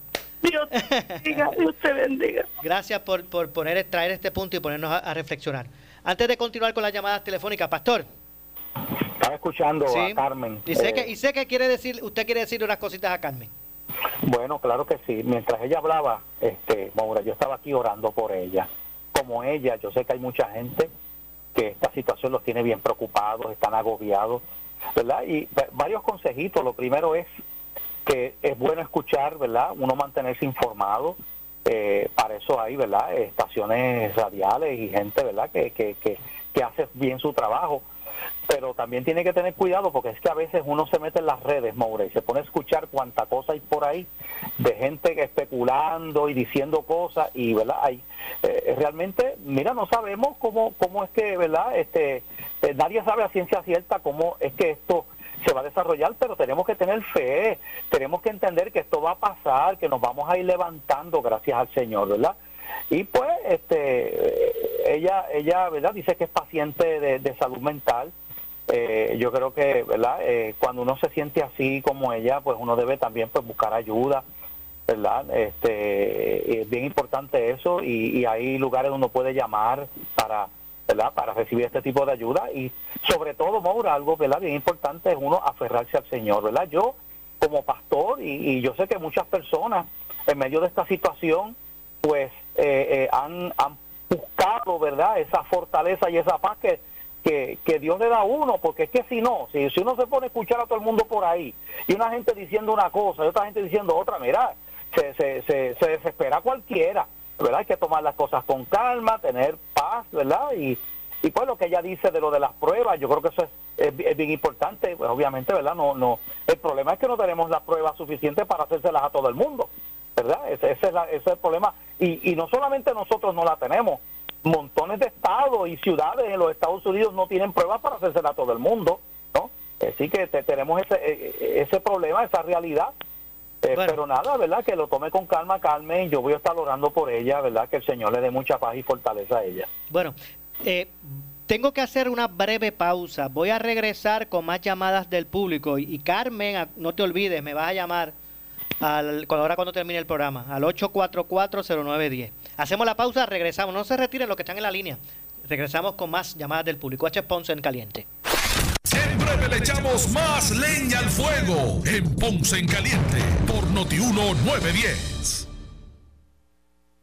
Dios te bendiga, Dios te bendiga. Gracias por, por poner, traer este punto y ponernos a, a reflexionar. Antes de continuar con las llamadas telefónicas, Pastor. Estaba escuchando Sí. a Carmen. Y sé eh, que, y sé que quiere decir, usted quiere decir unas cositas a Carmen. Bueno, claro que sí. Mientras ella hablaba, este, Maura, yo estaba aquí orando por ella. Como ella, yo sé que hay mucha gente que esta situación los tiene bien preocupados, están agobiados, ¿verdad? Y va- varios consejitos. Lo primero es que es bueno escuchar, ¿verdad? Uno mantenerse informado. Eh, para eso hay, ¿verdad? Estaciones radiales y gente, ¿verdad? Que, que, que, que hace bien su trabajo. Pero también tiene que tener cuidado porque es que a veces uno se mete en las redes, Moura, y se pone a escuchar cuánta cosa hay por ahí de gente especulando y diciendo cosas y, ¿verdad? Hay, eh, realmente, mira, no sabemos cómo, cómo es que, ¿verdad? Este, eh, nadie sabe a ciencia cierta cómo es que esto se va a desarrollar, pero tenemos que tener fe, tenemos que entender que esto va a pasar, que nos vamos a ir levantando gracias al Señor, ¿verdad? Y pues, este, ella, ella, ¿verdad? Dice que es paciente de, salud mental. Eh, yo creo que, ¿verdad? Eh, cuando uno se siente así como ella, pues uno debe también pues buscar ayuda, ¿verdad? Este, es bien importante eso y, y hay lugares donde uno puede llamar para ¿verdad? Para recibir este tipo de ayuda y sobre todo, Maura, algo, ¿verdad? Bien importante es uno aferrarse al Señor, ¿verdad? Yo como pastor y, yo sé que muchas personas en medio de esta situación pues eh, eh, han, han buscado, ¿verdad? Esa fortaleza y esa paz que, que, Dios le da a uno, porque es que si no, si, si uno se pone a escuchar a todo el mundo por ahí y una gente diciendo una cosa y otra gente diciendo otra, mira, se, se, se, se desespera cualquiera. ¿verdad? Hay que tomar las cosas con calma, tener paz, ¿verdad? Y, y pues lo que ella dice de lo de las pruebas, yo creo que eso es, es, bien importante, pues obviamente, ¿verdad? No, no, el problema es que no tenemos las pruebas suficientes para hacérselas a todo el mundo, ¿verdad? Ese, ese, es, ese es el problema. Y, y no solamente nosotros no la tenemos, montones de estados y ciudades en los Estados Unidos no tienen pruebas para hacérselas a todo el mundo, ¿no? Así que tenemos ese, e, e, ese problema, esa realidad eh, pero nada, ¿verdad? Que lo tome con calma, calme. Yo voy a estar orando por ella, ¿verdad? Que el Señor le dé mucha paz y fortaleza a ella. Bueno, eh, tengo que hacer una breve pausa. Voy a regresar con más llamadas del público. Y, Carmen, no te olvides, me vas a llamar al, ahora cuando termine el programa, al 8440910. Hacemos la pausa, regresamos. No se retiren los que están en la línea. Regresamos con más llamadas del público. H. Ponce en caliente. Siempre le echamos más leña al fuego en Ponce en Caliente por Notiuno 910.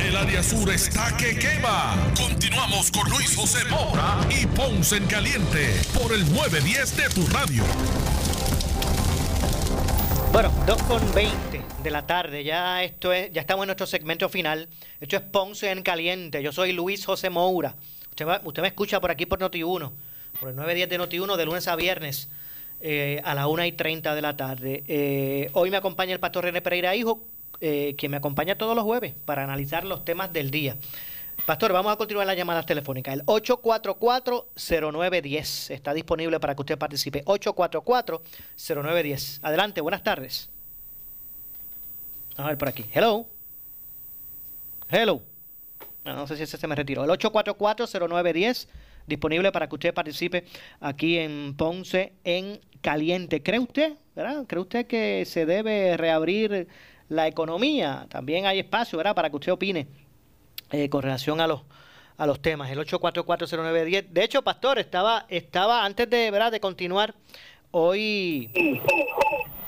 El área sur está que quema. Continuamos con Luis José Moura y Ponce en Caliente por el 910 de tu radio. Bueno, 2 con 20 de la tarde, ya esto es, ya estamos en nuestro segmento final. Esto es Ponce en Caliente. Yo soy Luis José Moura. Usted, usted me escucha por aquí por Noti1, por el 910 de Noti1 de lunes a viernes. Eh, a las 1 y 30 de la tarde. Eh, hoy me acompaña el pastor René Pereira Hijo eh, que me acompaña todos los jueves para analizar los temas del día. Pastor, vamos a continuar las llamadas telefónicas. El 844-0910 está disponible para que usted participe. 844-0910. Adelante, buenas tardes. A ver por aquí. Hello. Hello. No, sé si ese se me retiró. El 844-0910 disponible para que usted participe aquí en Ponce en Caliente. ¿Cree usted, verdad? ¿Cree usted que se debe reabrir la economía. También hay espacio, ¿verdad?, para que usted opine eh, con relación a los a los temas. El 8440910. De hecho, pastor, estaba estaba antes de, ¿verdad?, de continuar hoy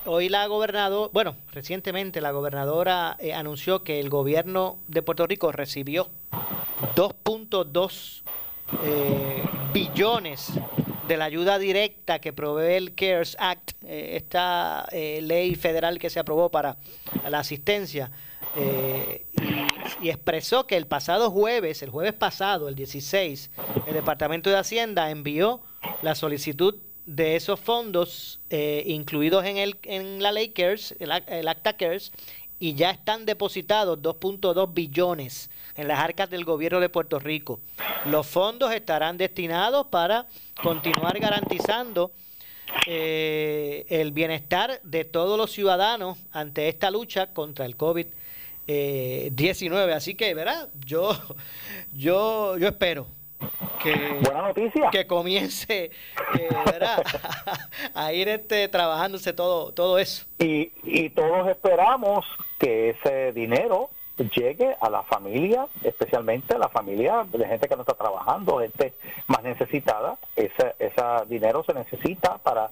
hoy la gobernadora, bueno, recientemente la gobernadora eh, anunció que el gobierno de Puerto Rico recibió 2.2 eh, billones de la ayuda directa que provee el CARES Act, eh, esta eh, ley federal que se aprobó para la asistencia, eh, y, expresó que el pasado jueves, el jueves pasado, el 16, el Departamento de Hacienda envió la solicitud de esos fondos incluidos en, el, en la ley CARES, el, el, Acta CARES, y ya están depositados 2.2 billones en las arcas del gobierno de Puerto Rico. Los fondos estarán destinados para continuar garantizando eh, el bienestar de todos los ciudadanos ante esta lucha contra el COVID-19. Así que, ¿verdad? Yo, yo, yo espero que, Buena noticia. que comience eh, ¿verdad? a ir este, trabajándose todo, todo eso. Y, y todos esperamos que ese dinero llegue a la familia, especialmente a la familia de gente que no está trabajando, gente más necesitada. Ese, ese dinero se necesita para,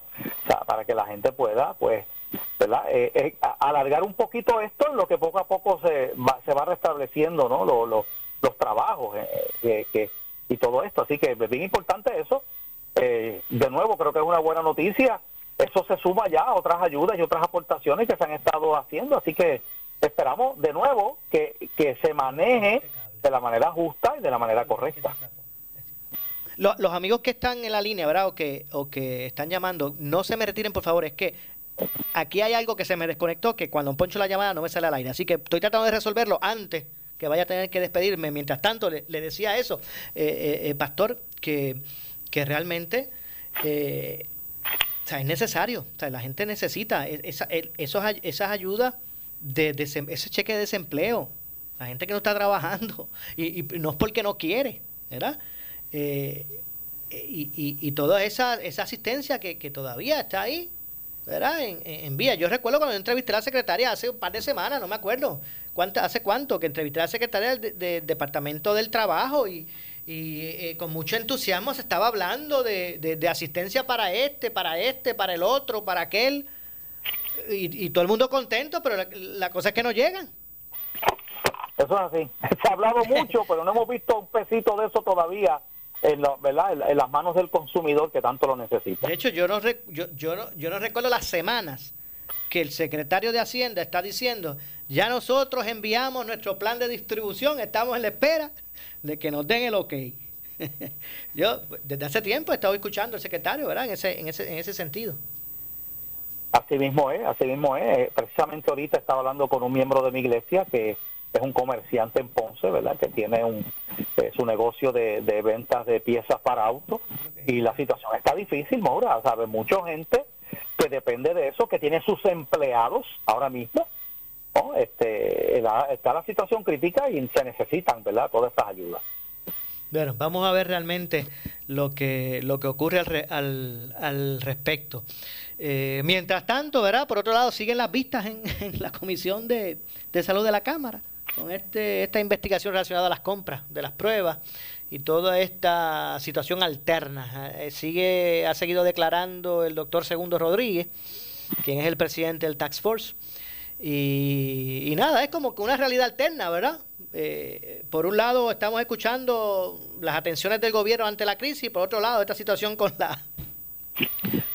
para que la gente pueda, pues, ¿verdad? Eh, eh, a- alargar un poquito esto en lo que poco a poco se va, se va restableciendo, ¿no? Los, los, los trabajos eh, que- que- y todo esto. Así que es bien importante eso. Eh, de nuevo, creo que es una buena noticia. Eso se suma ya a otras ayudas y otras aportaciones que se han estado haciendo. Así que esperamos de nuevo que, que se maneje de la manera justa y de la manera correcta. Lo- los amigos que están en la línea, ¿verdad? O que, o que están llamando, no se me retiren, por favor. Es que aquí hay algo que se me desconectó, que cuando poncho la llamada no me sale al aire. Así que estoy tratando de resolverlo antes que vaya a tener que despedirme. Mientras tanto, le, decía eso, eh, eh, eh, Pastor, que, que realmente eh, o sea, es necesario. O sea, la gente necesita e- esa- el- esos, esas ayudas, de, desem- ese cheque de desempleo. La gente que no está trabajando. Y, y no es porque no quiere, ¿verdad? Eh, y, y, y toda esa, esa asistencia que, que todavía está ahí, ¿verdad? En, en- en vía. Yo recuerdo cuando entrevisté a la secretaria hace un par de semanas, no me acuerdo cuánto, hace cuánto, que entrevisté a la secretaria del, de- del Departamento del Trabajo y, y, eh, con mucho entusiasmo se estaba hablando de, de- de asistencia para este, para este, para el otro, para aquel. Y, y todo el mundo contento, pero la, la cosa es que no llegan. Eso es así. Se ha hablado mucho, pero no hemos visto un pesito de eso todavía en, la- ¿verdad? en, en las manos del consumidor que tanto lo necesita. De hecho, yo no, yo, yo, no, yo no recuerdo las semanas que el secretario de Hacienda está diciendo, ya nosotros enviamos nuestro plan de distribución, estamos en la espera de que nos den el ok. yo desde hace tiempo he estado escuchando al secretario, ¿verdad? En ese, en ese, en ese sentido. Así mismo es, así mismo es. Precisamente ahorita estaba hablando con un miembro de mi iglesia que es un comerciante en Ponce, ¿verdad? Que tiene un, eh, su negocio de, de ventas de piezas para autos y la situación está difícil, Maura, ¿sabes? Mucha gente que depende de eso, que tiene sus empleados ahora mismo. Este, está la situación crítica y se necesitan, ¿verdad? Todas estas ayudas. Bueno, vamos a ver realmente lo que, lo que ocurre al, al, al respecto. Eh, mientras tanto, ¿verdad? Por otro lado, siguen las vistas en, en la Comisión de, de Salud de la Cámara con este, esta investigación relacionada a las compras de las pruebas y toda esta situación alterna. Eh, sigue, ha seguido declarando el doctor Segundo Rodríguez, quien es el presidente del Tax Force. Y, y nada, es como que una realidad alterna, ¿verdad? Eh, por un lado estamos escuchando las atenciones del gobierno ante la crisis, por otro lado esta situación con la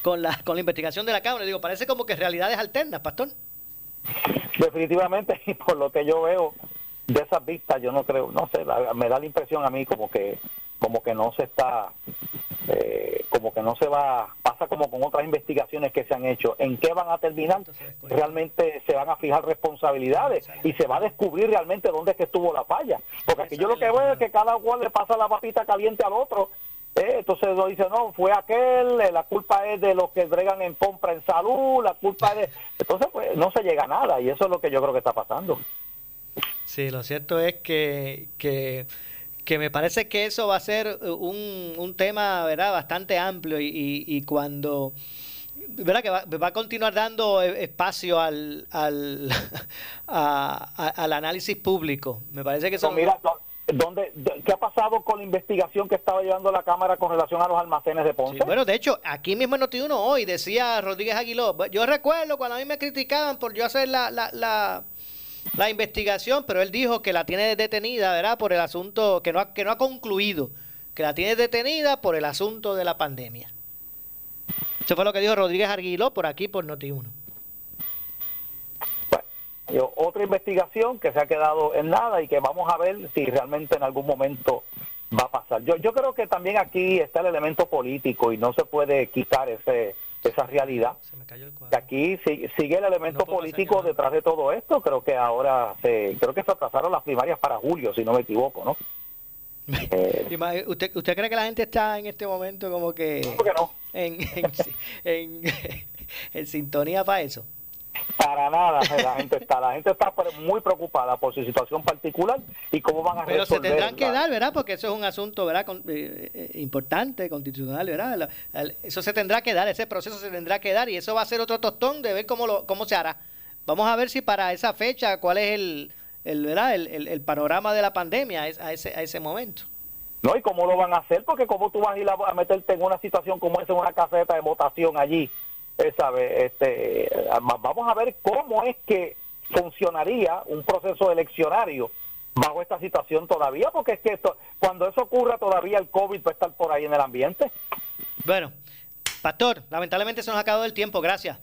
con la con la investigación de la Cámara. Digo, parece como que realidades alternas, Pastor. Definitivamente, y por lo que yo veo de esas vistas, yo no creo, no sé, me da la impresión a mí como que como que no se está, eh, como que no se va, pasa como con otras investigaciones que se han hecho. ¿En qué van a terminar? Realmente se van a fijar responsabilidades y se va a descubrir realmente dónde es que estuvo la falla. Porque aquí yo lo que veo es que cada cual le pasa la papita caliente al otro. Eh, entonces lo dice, no, fue aquel, eh, la culpa es de los que bregan en compra en salud, la culpa es de... Entonces, pues, no se llega a nada y eso es lo que yo creo que está pasando. Sí, lo cierto es que, que, que me parece que eso va a ser un, un tema ¿verdad? bastante amplio y, y, y cuando ¿verdad? que va, va a continuar dando eh, espacio al, al, a- a- al análisis público. Me parece que eso... No, mira, ¿dónde, de- ¿qué ha pasado con la investigación que estaba llevando la Cámara con relación a los almacenes de Ponce? Sí, bueno, de hecho, aquí mismo en Noti1 hoy decía Rodríguez Aguiló, yo recuerdo cuando a mí me criticaban por yo hacer la, la, la, la investigación, pero él dijo que la tiene detenida, ¿verdad? Por el asunto, que no ha, que no ha concluido, que la tiene detenida por el asunto de la pandemia. Eso fue lo que dijo Rodríguez Aguiló por aquí, por Noti1. Yo, otra investigación que se ha quedado en nada y que vamos a ver si realmente en algún momento va a pasar. Yo, yo creo que también aquí está el elemento político y no se puede quitar ese esa realidad. Y aquí si- sigue el elemento político detrás de todo esto. Creo que ahora se, creo que se atrasaron las primarias para julio, si no me equivoco, ¿no? Eh, ¿Usted, ¿Usted cree que la gente está en este momento como que en, en, en- en sintonía para eso? Para nada la gente está, la gente está muy preocupada por su situación particular y cómo van a Pero se resolver tendrán que dar, ¿verdad? Porque eso es un asunto, ¿verdad? Con- eh, eh, importante, constitucional, ¿verdad? La- eso se tendrá que dar, ese proceso se tendrá que dar y eso va a ser otro tostón de ver cómo lo, cómo se hará. Vamos a ver si para esa fecha, cuál es el, el ¿verdad? El, el- el panorama de la pandemia a ese- a ese, momento. No, y cómo lo van a hacer, porque cómo tú vas a ir a, meterte en una situación como esa, en una caseta de votación allí, ¿sabe? Este, va- vamos a ver cómo es que funcionaría un proceso eleccionario bajo esta situación todavía, porque es que esto, cuando eso ocurra todavía el COVID va a estar por ahí en el ambiente. Bueno, Pastor, lamentablemente se nos ha acabado el tiempo, gracias.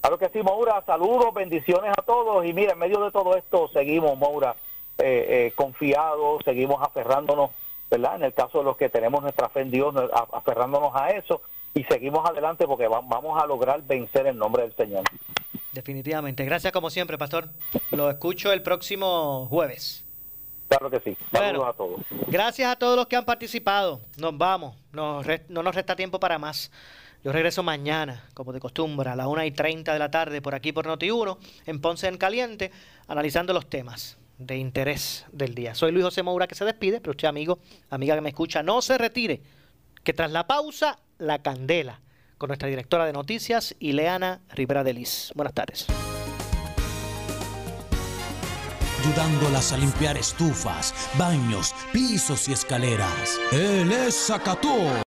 Claro que sí, Moura, saludos, bendiciones a todos y mira, en medio de todo esto seguimos, Moura, eh, eh, confiados, seguimos aferrándonos, ¿verdad? En el caso de los que tenemos nuestra fe en Dios, aferrándonos a eso y seguimos adelante porque va- vamos a lograr vencer en nombre del Señor. Definitivamente. Gracias como siempre, Pastor. Lo escucho el próximo jueves. Claro que sí. Saludos Bueno. a todos. Gracias a todos los que han participado. Nos vamos. Nos no nos resta tiempo para más. Yo regreso mañana, como de costumbre, a las 1 y 30 de la tarde por aquí por Noti1, en Ponce en Caliente, analizando los temas de interés del día. Soy Luis José Moura que se despide, pero usted, amigo, amiga que me escucha, no se retire, que tras la pausa, la candela, con nuestra directora de noticias, Ileana Rivera de Liz. Buenas tardes. ayudándolas a limpiar estufas, baños, pisos y escaleras. Él es Zacató.